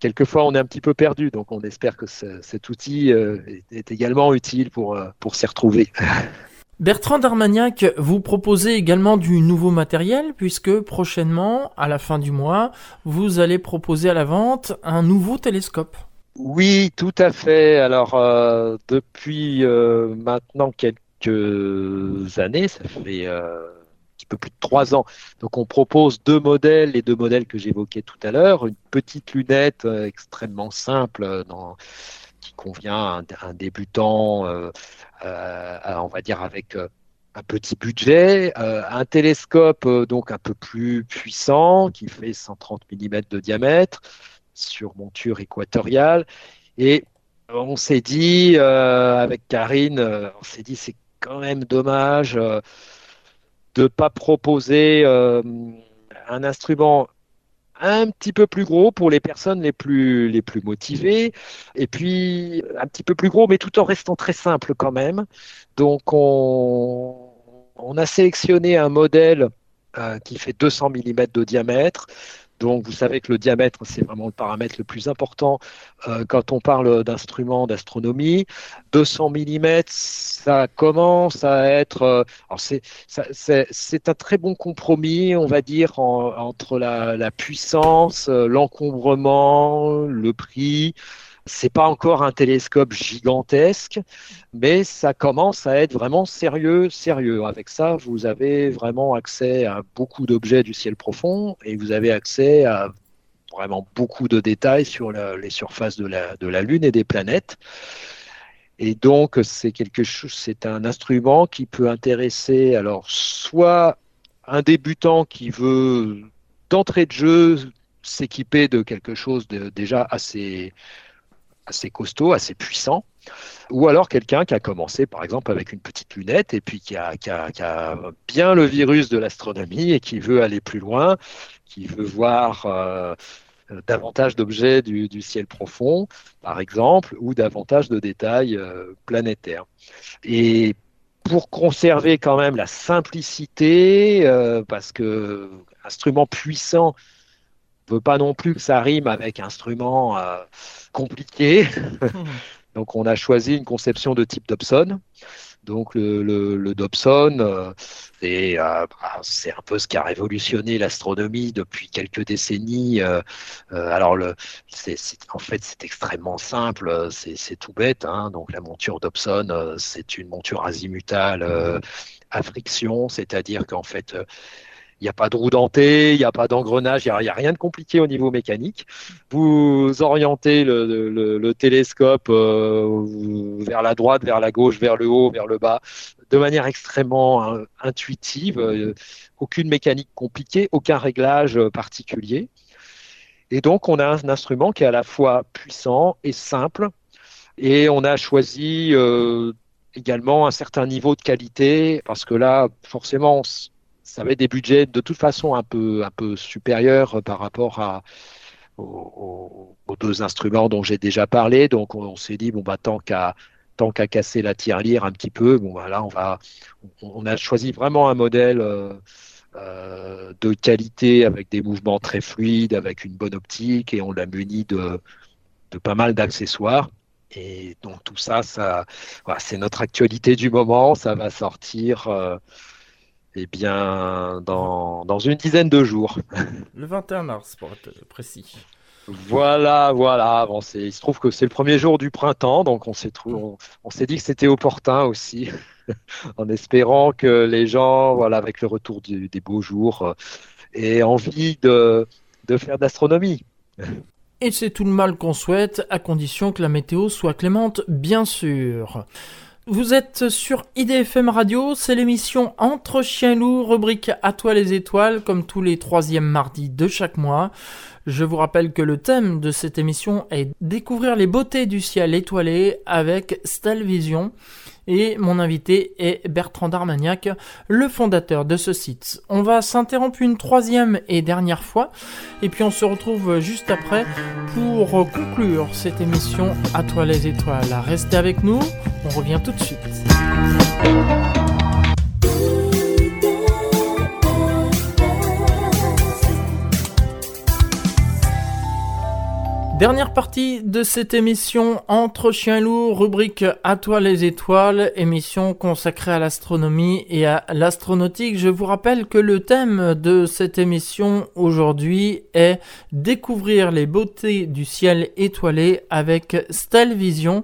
quelquefois on est un petit peu perdu. Donc on espère que cet outil euh, est, également utile pour, euh, pour s'y retrouver.
Bertrand Darmagnac, vous proposez également du nouveau matériel puisque prochainement, à la fin du mois, vous allez proposer à la vente un nouveau télescope.
Oui, tout à fait. Alors euh, depuis maintenant quelques années, ça fait peu plus de trois ans. Donc on propose deux modèles, les deux modèles que j'évoquais tout à l'heure, une petite lunette euh, extrêmement simple euh, qui convient à un, débutant, euh, on va dire avec un petit budget, un télescope donc un peu plus puissant qui fait 130 mm de diamètre sur monture équatoriale. Et on s'est dit, avec Karine, on s'est dit c'est quand même dommage de ne pas proposer un instrument un petit peu plus gros pour les personnes les plus, motivées, et puis un petit peu plus gros, mais tout en restant très simple quand même. Donc on, on a sélectionné un modèle euh, qui fait 200 mm de diamètre. Donc, vous savez que le diamètre, c'est vraiment le paramètre le plus important euh, quand on parle d'instruments d'astronomie. 200 mm, ça commence à être. Euh, c'est un très bon compromis, on va dire, entre la, la puissance, l'encombrement, le prix. C'est pas encore un télescope gigantesque, mais ça commence à être vraiment sérieux, sérieux. Avec ça, vous avez vraiment accès à beaucoup d'objets du ciel profond et vous avez accès à vraiment beaucoup de détails sur les surfaces de la, de la Lune et des planètes. Et donc, c'est quelque chose, c'est un instrument qui peut intéresser, alors, soit un débutant qui veut d'entrée de jeu s'équiper de quelque chose de déjà assez, assez costaud, assez puissant, ou alors quelqu'un qui a commencé par exemple avec une petite lunette et puis qui a, bien le virus de l'astronomie et qui veut aller plus loin, qui veut voir euh, davantage d'objets du, ciel profond, par exemple, ou davantage de détails euh, planétaires. Et pour conserver quand même la simplicité, euh, parce que instrument puissant veut pas non plus que ça rime avec instrument compliqué. Donc on a choisi une conception de type Dobson. Donc le, le, Dobson, euh, euh, bah, c'est un peu ce qui a révolutionné l'astronomie depuis quelques décennies. Euh, alors le, c'est, en fait c'est extrêmement simple, c'est, tout bête. Hein. Donc la monture Dobson, c'est une monture azimutale à friction, c'est-à-dire qu'en fait il n'y a pas de roue dentée, il n'y a pas d'engrenage, il n'y a, rien de compliqué au niveau mécanique. Vous orientez le, télescope euh, vers la droite, vers la gauche, vers le haut, vers le bas, de manière extrêmement hein, intuitive. Euh, aucune mécanique compliquée, aucun réglage particulier. Et donc, on a un instrument qui est à la fois puissant et simple. Et on a choisi euh, également un certain niveau de qualité, parce que là, forcément, ça avait des budgets de toute façon un peu, un peu supérieurs par rapport à, aux, deux instruments dont j'ai déjà parlé. Donc on, s'est dit, bon, bah, tant qu'à tant qu'à casser la tirelire un petit peu, bon, on, va, on, a choisi vraiment un modèle euh, euh, de qualité avec des mouvements très fluides, avec une bonne optique et on l'a muni de, de pas mal d'accessoires. Et donc tout ça, ça c'est notre actualité du moment. Ça va sortir. Euh, eh bien, dans, dans, une dizaine de jours.
Le 21 mars, pour être précis.
Voilà, voilà. Bon, il se trouve que c'est le premier jour du printemps, donc on s'est on, dit que c'était opportun aussi, en espérant que les gens, voilà, avec le retour des beaux jours, euh, aient envie de, de faire d'astronomie.
Et c'est tout le mal qu'on souhaite, à condition que la météo soit clémente, bien sûr. Vous êtes sur IDFM Radio, c'est l'émission Entre chiens loups, rubrique À toi les étoiles, comme tous les troisièmes mardis de chaque mois. Je vous rappelle que le thème de cette émission est découvrir les beautés du ciel étoilé avec Stelvision et mon invité est Bertrand Darmagnac, le fondateur de ce site. On va s'interrompre une troisième et dernière fois, et puis on se retrouve juste après pour conclure cette émission à toi les étoiles. Restez avec nous, on revient tout de suite. Dernière partie de cette émission Entre chiens et rubrique À toi les étoiles, émission consacrée à l'astronomie et à l'astronautique. Je vous rappelle que le thème de cette émission aujourd'hui est Découvrir les beautés du ciel étoilé avec Stelvision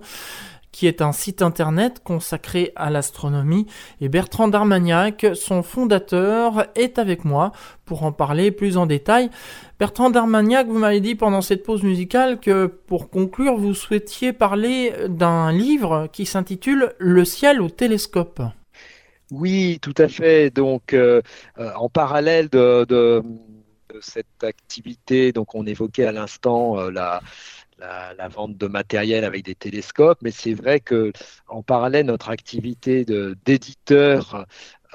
qui est un site internet consacré à l'astronomie. Et Bertrand Darmagnac, son fondateur, est avec moi pour en parler plus en détail. Bertrand Darmagnac, vous m'avez dit pendant cette pause musicale que pour conclure, vous souhaitiez parler d'un livre qui s'intitule Le ciel au télescope.
Oui, tout à fait. Donc, en parallèle de, cette activité, donc on évoquait à l'instant la, la, vente de matériel avec des télescopes, mais c'est vrai que en parallèle, notre activité d'éditeur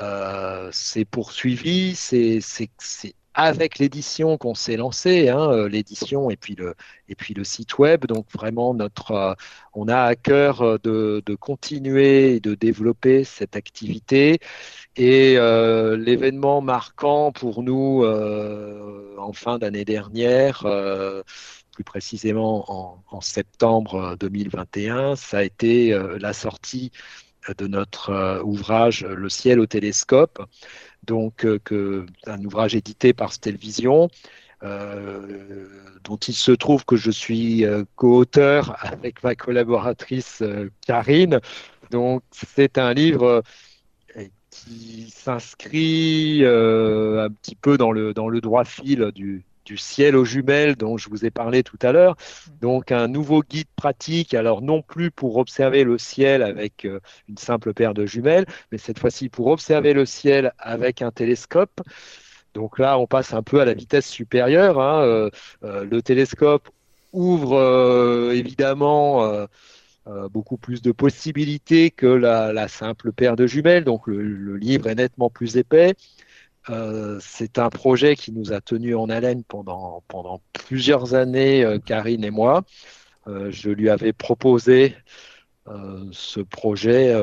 euh, s'est poursuivie. C'est avec l'édition qu'on s'est lancé, hein, euh, l'édition et puis le et puis le site web. Donc vraiment notre, euh, on a à cœur de, de, continuer et de développer cette activité. Et l'événement marquant pour nous en fin d'année dernière plus précisément en, septembre 2021, ça a été euh, la sortie de notre euh, ouvrage Le ciel au télescope, donc euh, un ouvrage édité par Stelvision, dont il se trouve que je suis co-auteur avec ma collaboratrice Karine. Donc c'est un livre qui s'inscrit un petit peu dans le, dans le droit fil du, du ciel aux jumelles dont je vous ai parlé tout à l'heure. Donc un nouveau guide pratique, alors non plus pour observer le ciel avec euh, une simple paire de jumelles, mais cette fois-ci pour observer le ciel avec un télescope. Donc là, on passe un peu à la vitesse supérieure. Hein. Euh, euh, le télescope ouvre évidemment beaucoup plus de possibilités que la, simple paire de jumelles. Donc le livre est nettement plus épais. Euh, c'est un projet qui nous a tenu en haleine pendant, pendant plusieurs années, euh, Karine et moi. Euh, je lui avais proposé ce projet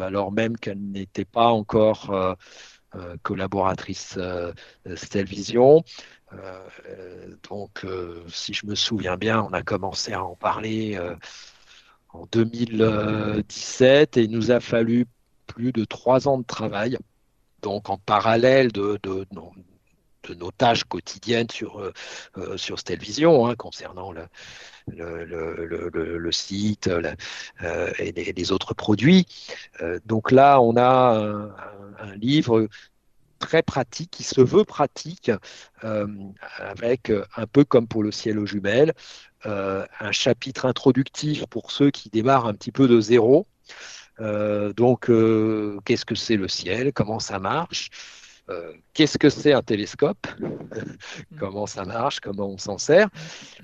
alors même qu'elle n'était pas encore collaboratrice Stelvision. donc, si je me souviens bien, on a commencé à en parler en 2017 et il nous a fallu plus de trois ans de travail donc en parallèle de, nos tâches quotidiennes sur, euh, euh, sur hein, concernant le, site euh, et, les, autres produits. donc là, on a un, livre très pratique, qui se veut pratique, avec un peu comme pour le ciel aux jumelles, un chapitre introductif pour ceux qui démarrent un petit peu de zéro. Euh, donc, euh, qu'est-ce que c'est le ciel? Comment ça marche? Euh, Qu'est-ce que c'est un télescope? Comment ça marche? Comment on s'en sert?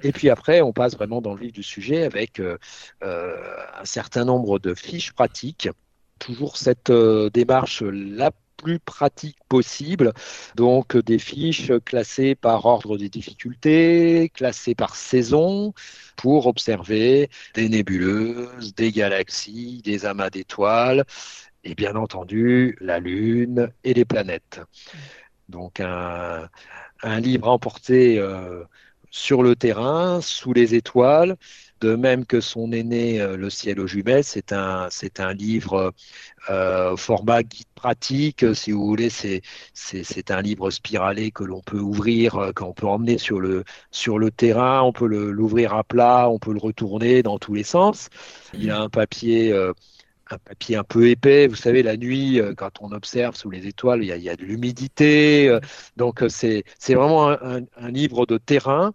Et puis après, on passe vraiment dans le vif du sujet avec un certain nombre de fiches pratiques. Toujours cette démarche la plus pratique possible. Donc des fiches classées par ordre des difficultés, classées par saison, pour observer des nébuleuses, des galaxies, des amas d'étoiles, et bien entendu la Lune et les planètes. Donc un, livre emporté euh, sur le terrain, sous les étoiles, de même que son aîné euh, Le ciel aux jumelles, c'est un, c'est un livre euh, format guide pratique, si vous voulez, c'est, c'est, un livre spiralé que l'on peut ouvrir, euh, qu'on peut emmener sur le, sur le terrain, on peut l'ouvrir à plat, on peut le retourner dans tous les sens. Il a un papier un papier un peu épais. Vous savez, la nuit, quand on observe sous les étoiles, il y a, de l'humidité. Donc, c'est vraiment un, livre de terrain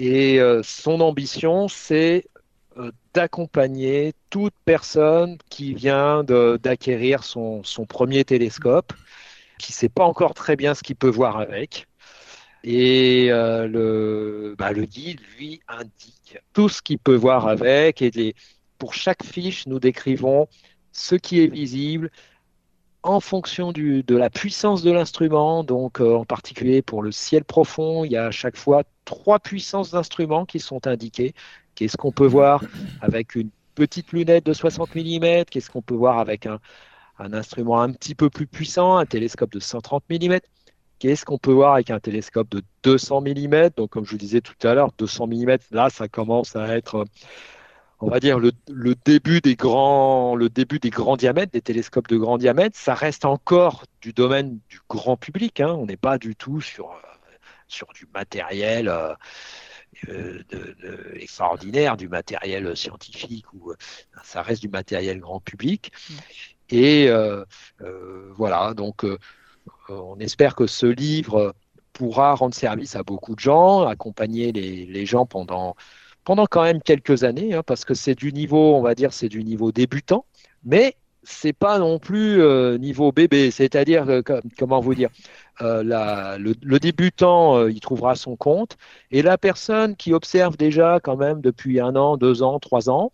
et euh, son ambition, c'est euh, d'accompagner toute personne qui vient d'acquérir son, premier télescope, qui ne sait pas encore très bien ce qu'il peut voir avec. Et euh, bah, le guide, lui, indique tout ce qu'il peut voir avec. Et pour chaque fiche, nous décrivons ce qui est visible, en fonction de la puissance de l'instrument, donc euh, en particulier pour le ciel profond, il y a à chaque fois trois puissances d'instruments qui sont indiquées. Qu'est-ce qu'on peut voir avec une petite lunette de 60 mm Qu'est-ce qu'on peut voir avec un, un, instrument un petit peu plus puissant, un télescope de 130 mm Qu'est-ce qu'on peut voir avec un télescope de 200 mm Donc, comme je vous disais tout à l'heure, 200 mm, là, ça commence à être on va dire, le, début des grands, le début des grands diamètres, des télescopes de grand diamètre, ça reste encore du domaine du grand public. Hein. On n'est pas du tout sur, euh, sur du matériel euh, euh, extraordinaire, du matériel scientifique, ou ça reste du matériel grand public. Et voilà, donc on espère que ce livre pourra rendre service à beaucoup de gens, accompagner les, les gens pendant pendant quand même quelques années, hein, parce que c'est du niveau, on va dire, c'est du niveau débutant, mais c'est pas non plus euh, niveau bébé, c'est-à-dire, comment vous dire, le, débutant, il trouvera son compte, et la personne qui observe déjà quand même depuis un an, deux ans, trois ans,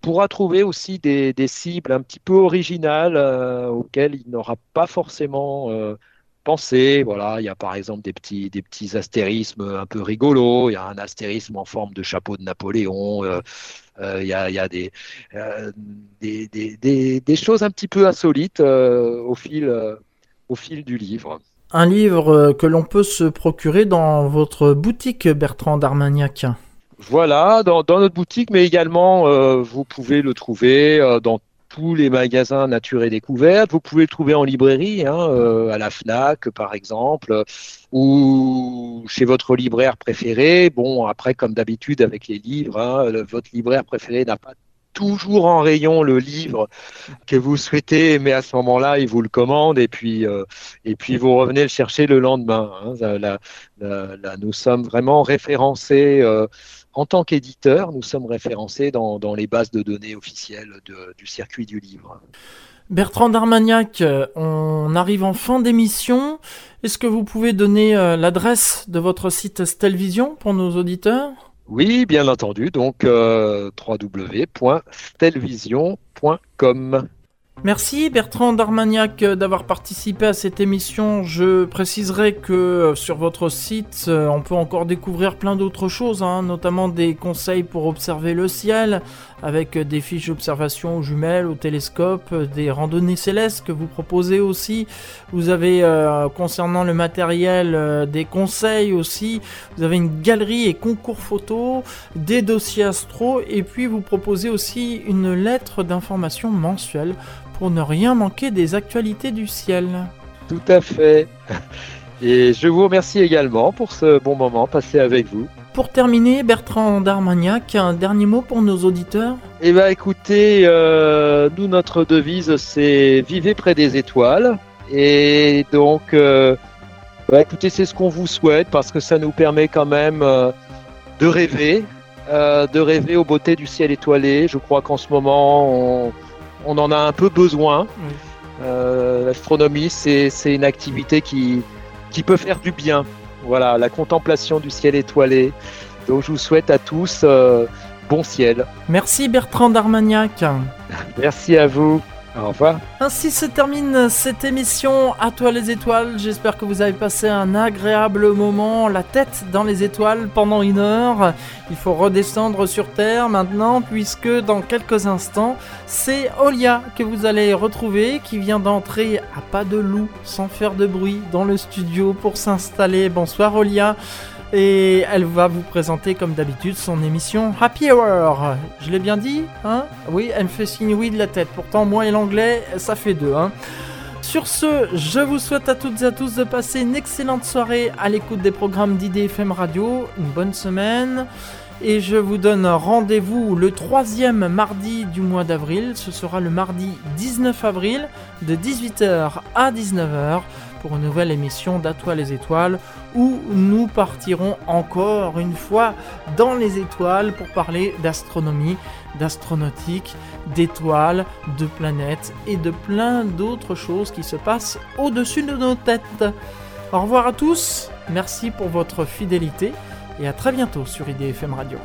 pourra trouver aussi des, des, cibles un petit peu originales auxquelles il n'aura pas forcément Voilà, il y a par exemple des petits, des petits astérismes un peu rigolos. Il y a un astérisme en forme de chapeau de Napoléon. Euh, euh, il, y a, il y a des, euh, des, des, des, choses un petit peu insolites au, fil, au fil du livre.
Un livre que l'on peut se procurer dans votre boutique, Bertrand d'Armagnac.
Voilà, dans, dans, notre boutique, mais également, vous pouvez le trouver dans tous les magasins Nature et Découverte. Vous pouvez le trouver en librairie, hein, euh, à la FNAC par exemple, ou chez votre libraire préféré. Bon, après, comme d'habitude avec les livres, hein, votre libraire préféré n'a pas toujours en rayon le livre que vous souhaitez, mais à ce moment-là, il vous le commande et puis, euh, et puis vous revenez le chercher le lendemain. Hein. Là, nous sommes vraiment référencés. Euh, en tant qu'éditeur, nous sommes référencés dans, les bases de données officielles du circuit du livre.
Bertrand Darmagnac, on arrive en fin d'émission. Est-ce que vous pouvez donner euh, l'adresse de votre site Stelvision pour nos auditeurs?
Oui, bien entendu. Donc euh, www.stelvision.com.
Merci Bertrand Darmagnac d'avoir participé à cette émission. Je préciserai que euh, sur votre site, euh, on peut encore découvrir plein d'autres choses, hein, notamment des conseils pour observer le ciel, avec des fiches d'observation aux jumelles, au télescope, des randonnées célestes que vous proposez aussi. Vous avez, euh, concernant le matériel, des conseils aussi. Vous avez une galerie et concours photo, des dossiers astro, et puis vous proposez aussi une lettre d'information mensuelle pour ne rien manquer des actualités du ciel.
Tout à fait. Et je vous remercie également pour ce bon moment passé avec vous.
Pour terminer, Bertrand Darmagnac, un dernier mot pour nos auditeurs?
Eh bien écoutez, euh, nous notre devise c'est vivez près des étoiles. Et donc, euh, bah, écoutez, c'est ce qu'on vous souhaite parce que ça nous permet quand même euh, de rêver, de rêver aux beautés du ciel étoilé. Je crois qu'en ce moment, on, on en a un peu besoin. Euh, l'astronomie, c'est une activité qui, qui peut faire du bien. Voilà, la contemplation du ciel étoilé. Donc je vous souhaite à tous euh, bon ciel.
Merci Bertrand d'Armagnac.
Merci à vous. Au revoir.
Ainsi se termine cette émission À toi les étoiles. J'espère que vous avez passé un agréable moment, la tête dans les étoiles pendant une heure. Il faut redescendre sur Terre maintenant, puisque dans quelques instants, c'est Olia que vous allez retrouver, qui vient d'entrer à pas de loup, sans faire de bruit, dans le studio pour s'installer. Bonsoir Olia et elle va vous présenter comme d'habitude son émission Happy Hour. Je l'ai bien dit hein? Oui, elle me fait signe oui de la tête. Pourtant, moi et l'anglais, ça fait deux. Hein sur ce, je vous souhaite à toutes et à tous de passer une excellente soirée à l'écoute des programmes d'IDFM Radio, une bonne semaine, et je vous donne rendez-vous le troisième mardi du mois d'avril, ce sera le mardi 19 avril, de 18h à 19h, pour une nouvelle émission d'Atoile les étoiles où nous partirons encore une fois dans les étoiles pour parler d'astronomie, d'astronautique, d'étoiles, de planètes et de plein d'autres choses qui se passent au-dessus de nos têtes. Au revoir à tous, merci pour votre fidélité et à très bientôt sur IDFM Radio.